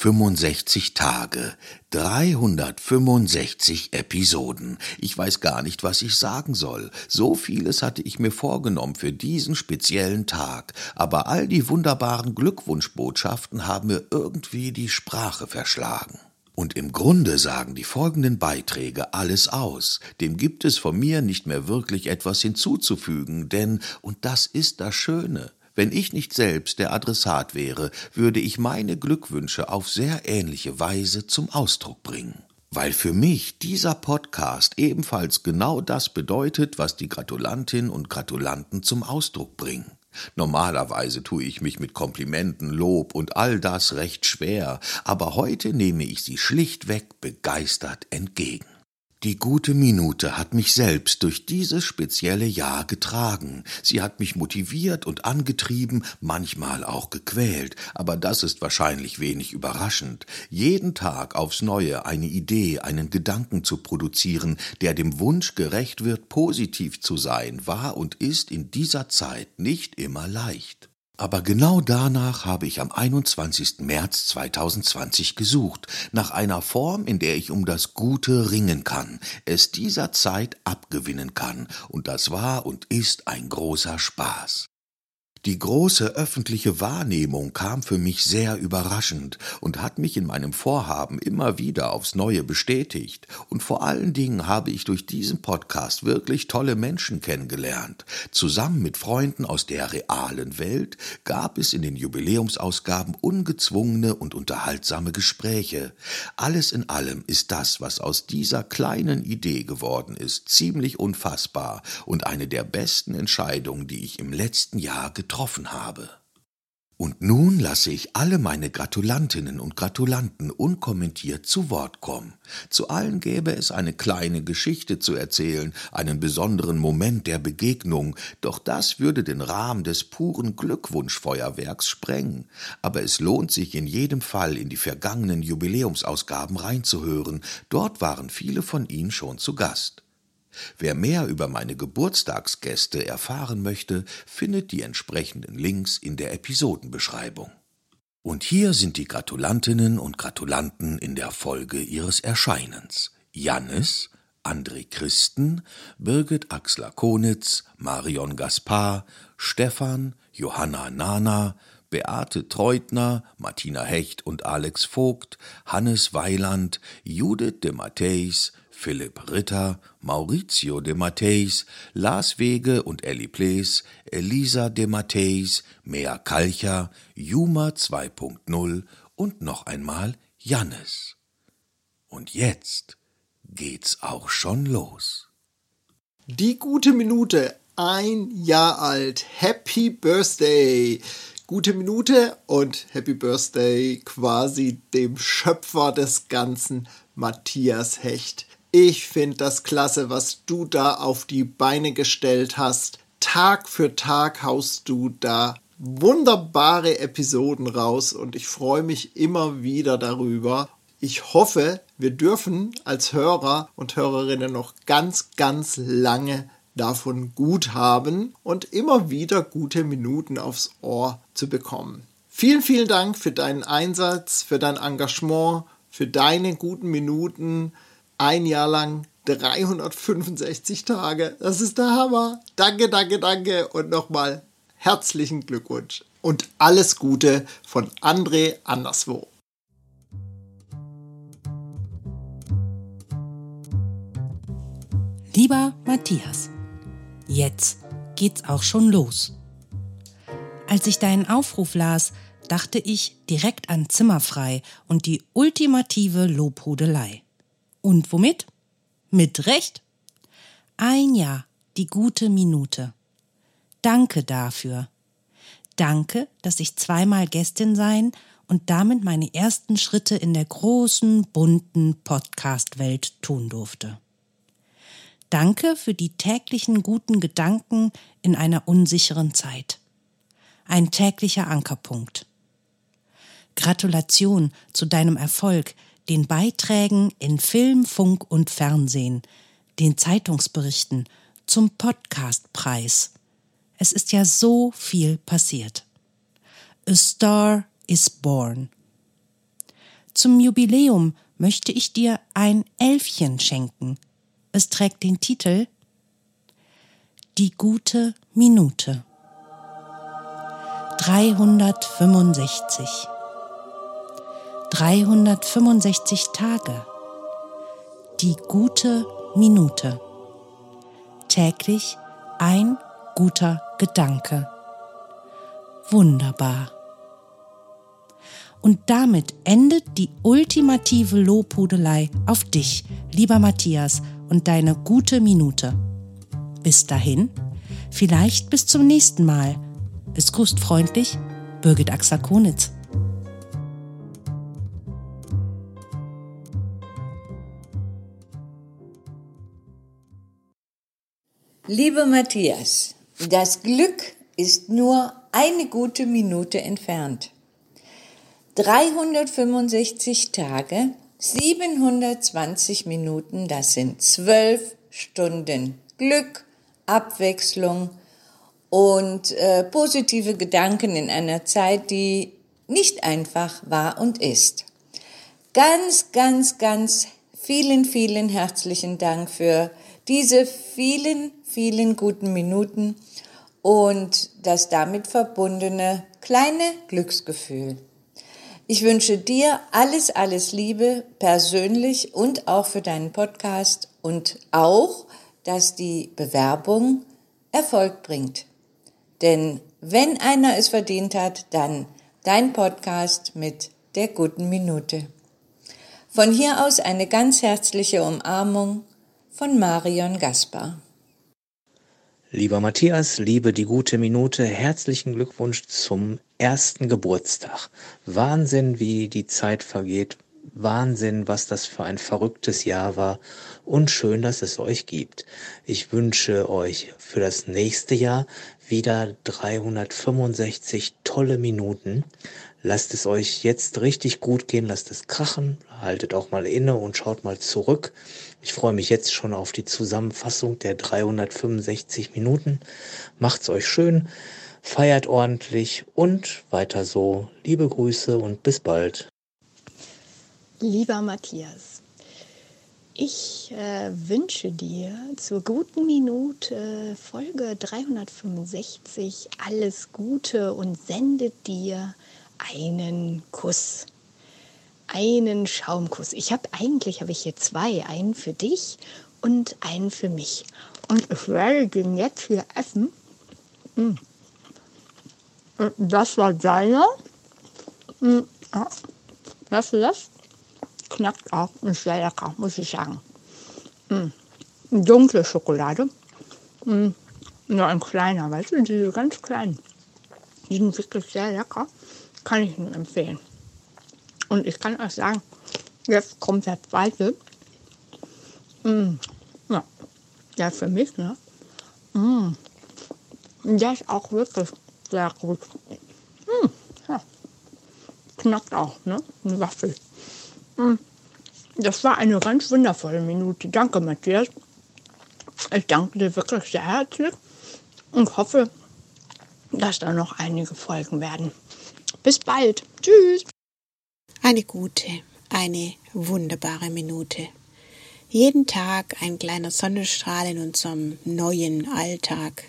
365 Tage, 365 Episoden. Ich weiß gar nicht, was ich sagen soll. So vieles hatte ich mir vorgenommen für diesen speziellen Tag, aber all die wunderbaren Glückwunschbotschaften haben mir irgendwie die Sprache verschlagen. Und im Grunde sagen die folgenden Beiträge alles aus. Dem gibt es von mir nicht mehr wirklich etwas hinzuzufügen, denn, und das ist das Schöne, wenn ich nicht selbst der Adressat wäre, würde ich meine Glückwünsche auf sehr ähnliche Weise zum Ausdruck bringen. Weil für mich dieser Podcast ebenfalls genau das bedeutet, was die Gratulantinnen und Gratulanten zum Ausdruck bringen. Normalerweise tue ich mich mit Komplimenten, Lob und all das recht schwer, aber heute nehme ich sie schlichtweg begeistert entgegen. Die gute Minute hat mich selbst durch dieses spezielle Jahr getragen. Sie hat mich motiviert und angetrieben, manchmal auch gequält, aber das ist wahrscheinlich wenig überraschend. Jeden Tag aufs Neue eine Idee, einen Gedanken zu produzieren, der dem Wunsch gerecht wird, positiv zu sein, war und ist in dieser Zeit nicht immer leicht. Aber genau danach habe ich am 21. März 2020 gesucht, nach einer Form, in der ich um das Gute ringen kann, es dieser Zeit abgewinnen kann, und das war und ist ein großer Spaß. Die große öffentliche Wahrnehmung kam für mich sehr überraschend und hat mich in meinem Vorhaben immer wieder aufs Neue bestätigt. Und vor allen Dingen habe ich durch diesen Podcast wirklich tolle Menschen kennengelernt. Zusammen mit Freunden aus der realen Welt gab es in den Jubiläumsausgaben ungezwungene und unterhaltsame Gespräche. Alles in allem ist das, was aus dieser kleinen Idee geworden ist, ziemlich unfassbar und eine der besten Entscheidungen, die ich im letzten Jahr getroffen getroffen habe. Und nun lasse ich alle meine Gratulantinnen und Gratulanten unkommentiert zu Wort kommen. Zu allen gäbe es eine kleine Geschichte zu erzählen, einen besonderen Moment der Begegnung, doch das würde den Rahmen des puren Glückwunschfeuerwerks sprengen. Aber es lohnt sich in jedem Fall in die vergangenen Jubiläumsausgaben reinzuhören, dort waren viele von Ihnen schon zu Gast. Wer mehr über meine Geburtstagsgäste erfahren möchte, findet die entsprechenden Links in der Episodenbeschreibung. Und hier sind die Gratulantinnen und Gratulanten in der Folge ihres Erscheinens. Jannis, André Christen, Birgit Axler-Konitz, Marion Gaspar, Stefan, Johanna Nana, Beate Treutner, Martina Hecht und Alex Vogt, Hannes Weiland, Judith de Matthäus, Philipp Ritter, Maurizio de Matteis, Lars Wege und Elli Plees, Elisa de Matteis, Mea Kalcher, Juma 2.0 und noch einmal Jannes. Und jetzt geht's auch schon los. Die gute Minute, ein Jahr alt. Happy Birthday! Gute Minute und Happy Birthday quasi dem Schöpfer des Ganzen, Matthias Hecht. Ich finde das klasse, was du da auf die Beine gestellt hast. Tag für Tag haust du da wunderbare Episoden raus und ich freue mich immer wieder darüber. Ich hoffe, wir dürfen als Hörer und Hörerinnen noch ganz, ganz lange davon gut haben und immer wieder gute Minuten aufs Ohr zu bekommen. Vielen, vielen Dank für deinen Einsatz, für dein Engagement, für deine guten Minuten ein Jahr lang 365 Tage. Das ist der Hammer. Danke, danke, danke und nochmal herzlichen Glückwunsch und alles Gute von André anderswo. Lieber Matthias, jetzt geht's auch schon los. Als ich deinen Aufruf las, dachte ich direkt an Zimmerfrei und die ultimative Lobhudelei. Und womit? Mit Recht. Ein Jahr, die gute Minute. Danke dafür. Danke, dass ich zweimal Gästin sein und damit meine ersten Schritte in der großen, bunten Podcast-Welt tun durfte. Danke für die täglichen guten Gedanken in einer unsicheren Zeit. Ein täglicher Ankerpunkt. Gratulation zu deinem Erfolg, den Beiträgen in Film, Funk und Fernsehen, den Zeitungsberichten, zum Podcastpreis. Es ist ja so viel passiert. A Star is Born. Zum Jubiläum möchte ich dir ein Elfchen schenken. Es trägt den Titel Die gute Minute. 365. 365 Tage. Die gute Minute. Täglich ein guter Gedanke. Wunderbar. Und damit endet die ultimative Lobhudelei auf dich, lieber Matthias, und deine gute Minute. Bis dahin, vielleicht bis zum nächsten Mal. Es grüßt freundlich Birgit Axakonitz. Lieber Matthias, das Glück ist nur eine gute Minute entfernt. 365 Tage, 720 Minuten, das sind zwölf Stunden Glück, Abwechslung und äh, positive Gedanken in einer Zeit, die nicht einfach war und ist. Ganz, ganz, ganz vielen, vielen herzlichen Dank für diese vielen, vielen guten Minuten und das damit verbundene kleine Glücksgefühl. Ich wünsche dir alles, alles Liebe, persönlich und auch für deinen Podcast und auch, dass die Bewerbung Erfolg bringt. Denn wenn einer es verdient hat, dann dein Podcast mit der guten Minute. Von hier aus eine ganz herzliche Umarmung von Marion Gaspar. Lieber Matthias, liebe die gute Minute, herzlichen Glückwunsch zum ersten Geburtstag. Wahnsinn, wie die Zeit vergeht. Wahnsinn, was das für ein verrücktes Jahr war und schön, dass es euch gibt. Ich wünsche euch für das nächste Jahr wieder 365 tolle Minuten. Lasst es euch jetzt richtig gut gehen, lasst es krachen, haltet auch mal inne und schaut mal zurück. Ich freue mich jetzt schon auf die Zusammenfassung der 365 Minuten. Macht's euch schön, feiert ordentlich und weiter so. Liebe Grüße und bis bald. Lieber Matthias, ich äh, wünsche dir zur guten Minute Folge 365 alles Gute und sende dir einen Kuss. Einen Schaumkuss. Ich habe eigentlich habe ich hier zwei, einen für dich und einen für mich. Und ich werde den jetzt hier essen. Hm. Das war deiner. Hm. Ja. Das? Knackt auch und sehr lecker, muss ich sagen. Hm. Dunkle Schokolade. Nur ein kleiner, weißt du, diese ganz kleinen. Die sind wirklich sehr lecker. Kann ich nur empfehlen. Und ich kann euch sagen, jetzt kommt der zweite. Mm, ja, der für mich, ne? Mm, der ist auch wirklich sehr gut. Mm, ja. Knackt auch, ne? Eine Waffel. Mm, das war eine ganz wundervolle Minute. Danke, Matthias. Ich danke dir wirklich sehr herzlich und hoffe, dass da noch einige Folgen werden. Bis bald. Tschüss. Eine gute, eine wunderbare Minute. Jeden Tag ein kleiner Sonnenstrahl in unserem neuen Alltag.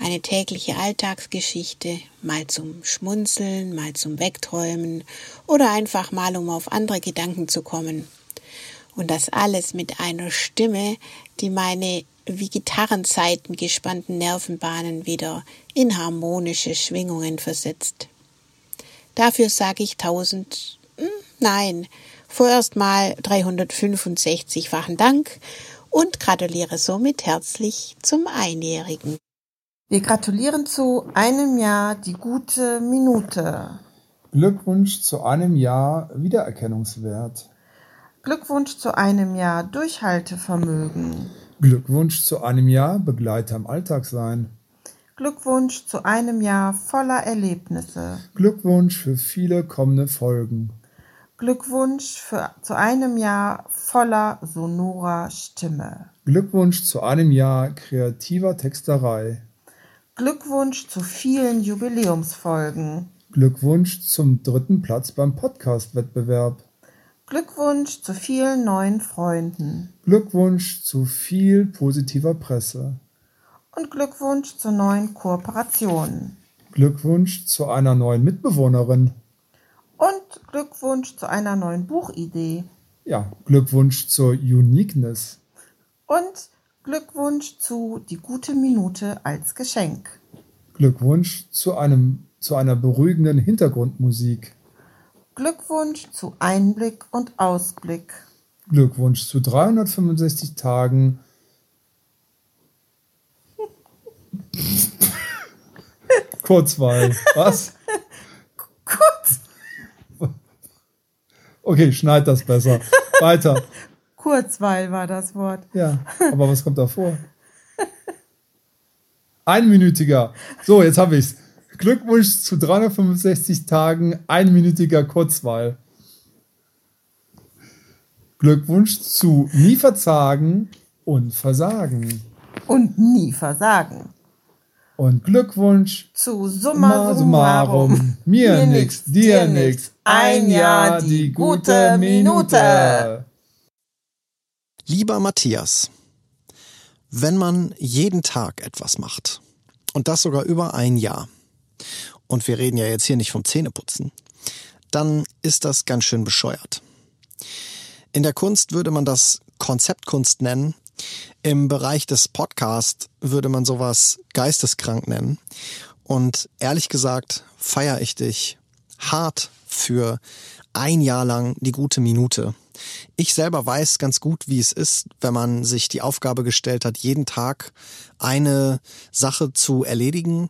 Eine tägliche Alltagsgeschichte, mal zum Schmunzeln, mal zum Wegträumen oder einfach mal, um auf andere Gedanken zu kommen. Und das alles mit einer Stimme, die meine wie Gitarrenzeiten gespannten Nervenbahnen wieder in harmonische Schwingungen versetzt. Dafür sage ich tausend, hm, nein, vorerst mal 365-fachen Dank und gratuliere somit herzlich zum Einjährigen. Wir gratulieren zu einem Jahr die gute Minute. Glückwunsch zu einem Jahr Wiedererkennungswert. Glückwunsch zu einem Jahr Durchhaltevermögen. Glückwunsch zu einem Jahr Begleiter im Alltag sein. Glückwunsch zu einem Jahr voller Erlebnisse. Glückwunsch für viele kommende Folgen. Glückwunsch für, zu einem Jahr voller sonorer Stimme. Glückwunsch zu einem Jahr kreativer Texterei. Glückwunsch zu vielen Jubiläumsfolgen. Glückwunsch zum dritten Platz beim Podcast-Wettbewerb. Glückwunsch zu vielen neuen Freunden. Glückwunsch zu viel positiver Presse. Und Glückwunsch zu neuen Kooperationen. Glückwunsch zu einer neuen Mitbewohnerin. Und Glückwunsch zu einer neuen Buchidee. Ja, Glückwunsch zur Uniqueness. Und Glückwunsch zu Die gute Minute als Geschenk. Glückwunsch zu, einem, zu einer beruhigenden Hintergrundmusik. Glückwunsch zu Einblick und Ausblick. Glückwunsch zu 365 Tagen. Kurzweil. Was? Kurz. Okay, schneid das besser. Weiter. Kurzweil war das Wort. Ja, aber was kommt da vor? Einminütiger. So, jetzt habe ich's. Glückwunsch zu 365 Tagen einminütiger Kurzweil. Glückwunsch zu nie verzagen und versagen. Und nie versagen. Und Glückwunsch Zu Summa summarum. Mir nix, dir nix. Ein Jahr die gute Minute. Lieber Matthias, wenn man jeden Tag etwas macht und das sogar über ein Jahr, und wir reden ja jetzt hier nicht vom Zähneputzen, dann ist das ganz schön bescheuert. In der Kunst würde man das Konzeptkunst nennen. Im Bereich des Podcasts würde man sowas geisteskrank nennen. Und ehrlich gesagt feiere ich dich hart für ein Jahr lang die gute Minute. Ich selber weiß ganz gut, wie es ist, wenn man sich die Aufgabe gestellt hat, jeden Tag eine Sache zu erledigen.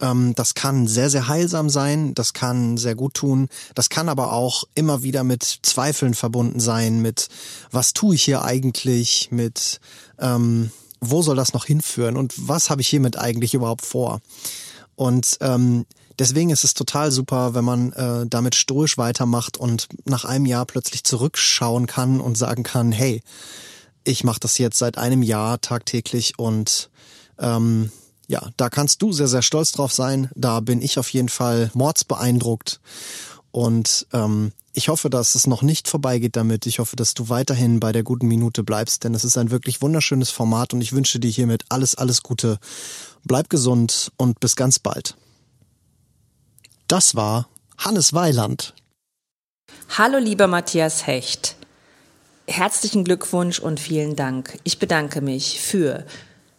Ähm, das kann sehr, sehr heilsam sein, das kann sehr gut tun, das kann aber auch immer wieder mit Zweifeln verbunden sein, mit was tue ich hier eigentlich, mit ähm, wo soll das noch hinführen und was habe ich hiermit eigentlich überhaupt vor? Und ähm, deswegen ist es total super, wenn man äh, damit stoisch weitermacht und nach einem Jahr plötzlich zurückschauen kann und sagen kann, hey, ich mache das jetzt seit einem Jahr tagtäglich und ähm, ja, da kannst du sehr, sehr stolz drauf sein. Da bin ich auf jeden Fall mordsbeeindruckt. Und ähm, ich hoffe, dass es noch nicht vorbeigeht damit. Ich hoffe, dass du weiterhin bei der guten Minute bleibst, denn es ist ein wirklich wunderschönes Format und ich wünsche dir hiermit alles, alles Gute. Bleib gesund und bis ganz bald. Das war Hannes Weiland. Hallo lieber Matthias Hecht. Herzlichen Glückwunsch und vielen Dank. Ich bedanke mich für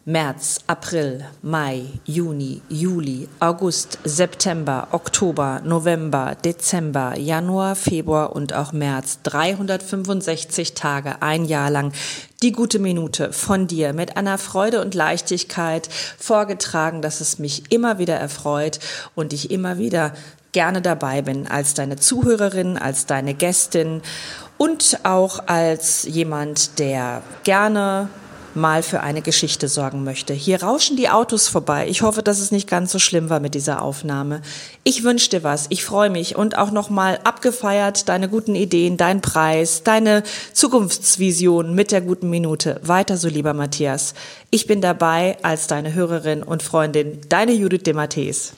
März, April, Mai, Juni, Juli, August, September, Oktober, November, Dezember, Januar, Februar und auch März. 365 Tage, ein Jahr lang. Die gute Minute von dir mit einer Freude und Leichtigkeit vorgetragen, dass es mich immer wieder erfreut und ich immer wieder gerne dabei bin als deine Zuhörerin, als deine Gästin und auch als jemand, der gerne mal für eine Geschichte sorgen möchte. Hier rauschen die Autos vorbei. Ich hoffe, dass es nicht ganz so schlimm war mit dieser Aufnahme. Ich wünsche dir was. Ich freue mich und auch nochmal abgefeiert deine guten Ideen, dein Preis, deine Zukunftsvision mit der guten Minute. Weiter so, lieber Matthias. Ich bin dabei als deine Hörerin und Freundin, deine Judith de Matthäus.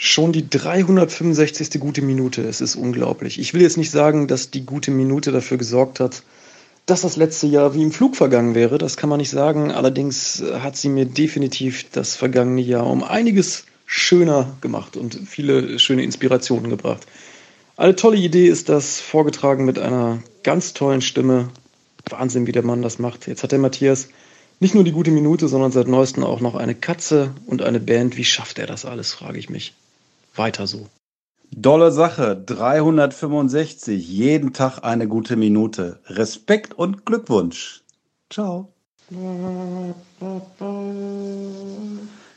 Schon die 365. gute Minute. Es ist unglaublich. Ich will jetzt nicht sagen, dass die gute Minute dafür gesorgt hat, dass das letzte Jahr wie im Flug vergangen wäre. Das kann man nicht sagen. Allerdings hat sie mir definitiv das vergangene Jahr um einiges schöner gemacht und viele schöne Inspirationen gebracht. Eine tolle Idee ist das, vorgetragen mit einer ganz tollen Stimme. Wahnsinn, wie der Mann das macht. Jetzt hat der Matthias nicht nur die gute Minute, sondern seit neuestem auch noch eine Katze und eine Band. Wie schafft er das alles, frage ich mich. Weiter so. Dolle Sache, 365, jeden Tag eine gute Minute. Respekt und Glückwunsch. Ciao.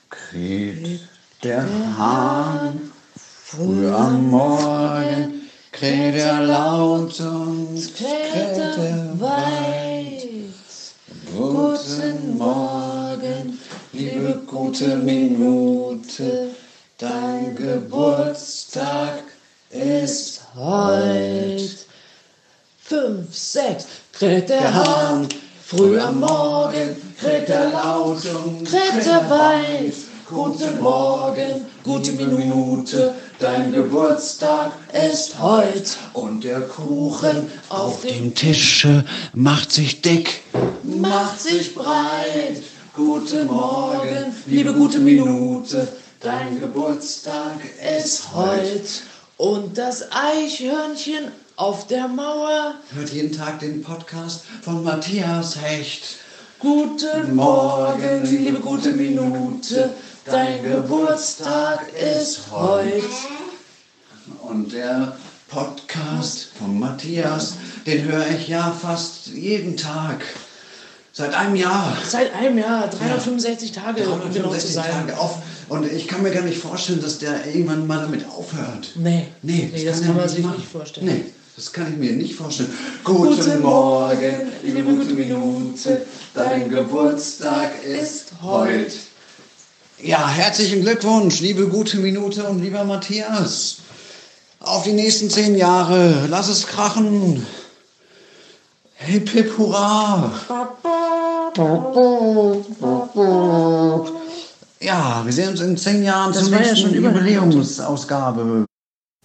Kräht der Hahn früh am Morgen, kräht er laut und kräht er weit. Gute Guten Morgen, liebe gute Minute. Dein Geburtstag ist heut. Fünf, sechs, kräht der Hahn. Früh am Morgen kräht er laut und kräht er weit. Guten Morgen, gute Minute, dein Geburtstag ist heut. Und der Kuchen auf dem Tische macht sich dick, macht sich breit. Guten Morgen, liebe gute Minute, dein Geburtstag ist heut. Und das Eichhörnchen auf der Mauer hört jeden Tag den Podcast von Matthias Hecht. Guten Morgen, liebe gute Minute, dein Geburtstag ist heut. Und der Podcast von Matthias, den höre ich ja fast jeden Tag. Seit einem Jahr. Seit einem Jahr, 365 Tage, um genau zu 365 sein. Tage auf. Und ich kann mir gar nicht vorstellen, dass der irgendwann mal damit aufhört. Nee, Nee, nee das er kann man sich nicht vorstellen. Nee, das kann ich mir nicht vorstellen. Guten Morgen, liebe gute Minute, dein Geburtstag ist heut. Ja, herzlichen Glückwunsch, liebe gute Minute und lieber Matthias. Auf die nächsten zehn Jahre, lass es krachen. Hip hip hurra. Ja, wir sehen uns in zehn Jahren Das zur war ja nächsten schon über- Jubiläumsausgabe.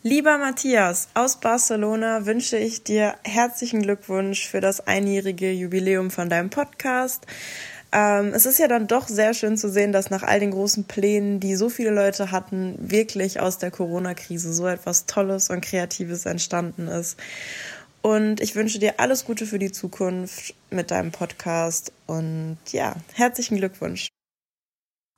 Lieber Matthias, aus Barcelona wünsche ich dir herzlichen Glückwunsch für das einjährige Jubiläum von deinem Podcast. Ähm, es ist ja dann doch sehr schön zu sehen, dass nach all den großen Plänen, die so viele Leute hatten, wirklich aus der Corona-Krise so etwas Tolles und Kreatives entstanden ist. Und ich wünsche dir alles Gute für die Zukunft mit deinem Podcast und ja, herzlichen Glückwunsch.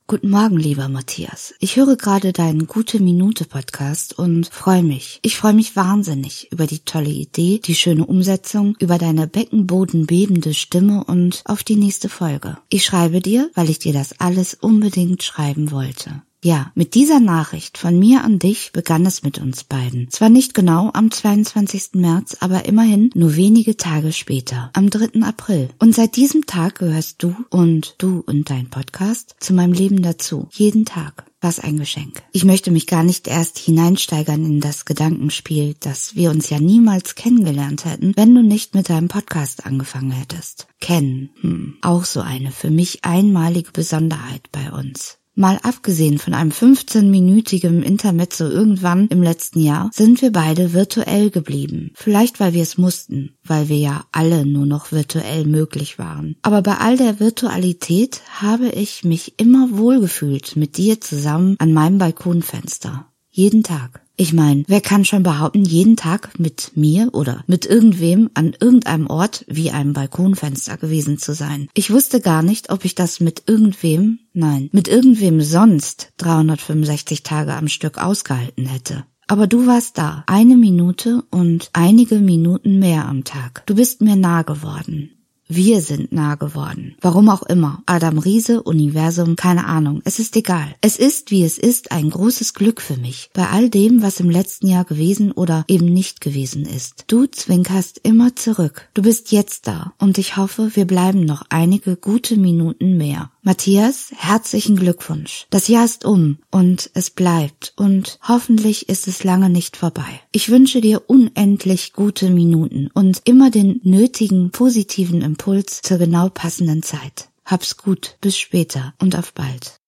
Guten Morgen, lieber Matthias. Ich höre gerade deinen Gute Minute Podcast und freue mich. Ich freue mich wahnsinnig über die tolle Idee, die schöne Umsetzung, über deine beckenbodenbebende Stimme und auf die nächste Folge. Ich schreibe dir, weil ich dir das alles unbedingt schreiben wollte. Ja, mit dieser Nachricht von mir an dich begann es mit uns beiden. Zwar nicht genau am 22. März, aber immerhin nur wenige Tage später, am 3. April. Und seit diesem Tag gehörst du und du und dein Podcast zu meinem Leben dazu. Jeden Tag. Was ein Geschenk. Ich möchte mich gar nicht erst hineinsteigern in das Gedankenspiel, dass wir uns ja niemals kennengelernt hätten, wenn du nicht mit deinem Podcast angefangen hättest. Kennen, hm, auch so eine für mich einmalige Besonderheit bei uns. Mal abgesehen von einem 15-minütigen Intermezzo irgendwann im letzten Jahr, sind wir beide virtuell geblieben. Vielleicht, weil wir es mussten, weil wir ja alle nur noch virtuell möglich waren. Aber bei all der Virtualität habe ich mich immer wohlgefühlt mit dir zusammen an meinem Balkonfenster. Jeden Tag. Ich meine, wer kann schon behaupten, jeden Tag mit mir oder mit irgendwem an irgendeinem Ort wie einem Balkonfenster gewesen zu sein? Ich wusste gar nicht, ob ich das mit irgendwem, nein, mit irgendwem sonst 365 Tage am Stück ausgehalten hätte. Aber du warst da, eine Minute und einige Minuten mehr am Tag. Du bist mir nah geworden. Wir sind nah geworden. Warum auch immer. Adam Riese, Universum, keine Ahnung. Es ist egal. Es ist, wie es ist, ein großes Glück für mich. Bei all dem, was im letzten Jahr gewesen oder eben nicht gewesen ist. Du zwinkerst immer zurück. Du bist jetzt da. Und ich hoffe, wir bleiben noch einige gute Minuten mehr. Matthias, herzlichen Glückwunsch. Das Jahr ist um und es bleibt und hoffentlich ist es lange nicht vorbei. Ich wünsche dir unendlich gute Minuten und immer den nötigen positiven Impuls zur genau passenden Zeit. Hab's gut, bis später und auf bald.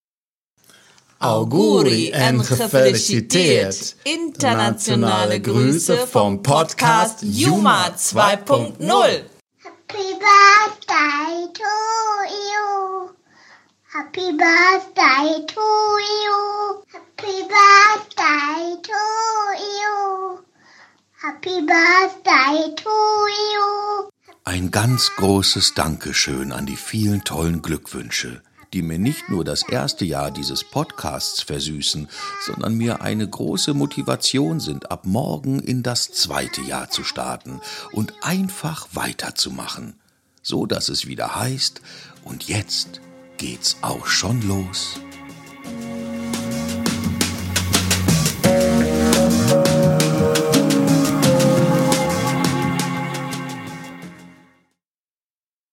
Auguri en gefeliciteerd. Internationale Grüße vom Podcast Juma 2.0. Happy birthday to you. Happy birthday to you. Happy birthday to you. Happy birthday to you. Ein ganz großes Dankeschön an die vielen tollen Glückwünsche, die mir nicht nur das erste Jahr dieses Podcasts versüßen, sondern mir eine große Motivation sind, ab morgen in das zweite Jahr zu starten und einfach weiterzumachen, so dass es wieder heißt, und jetzt geht's auch schon los.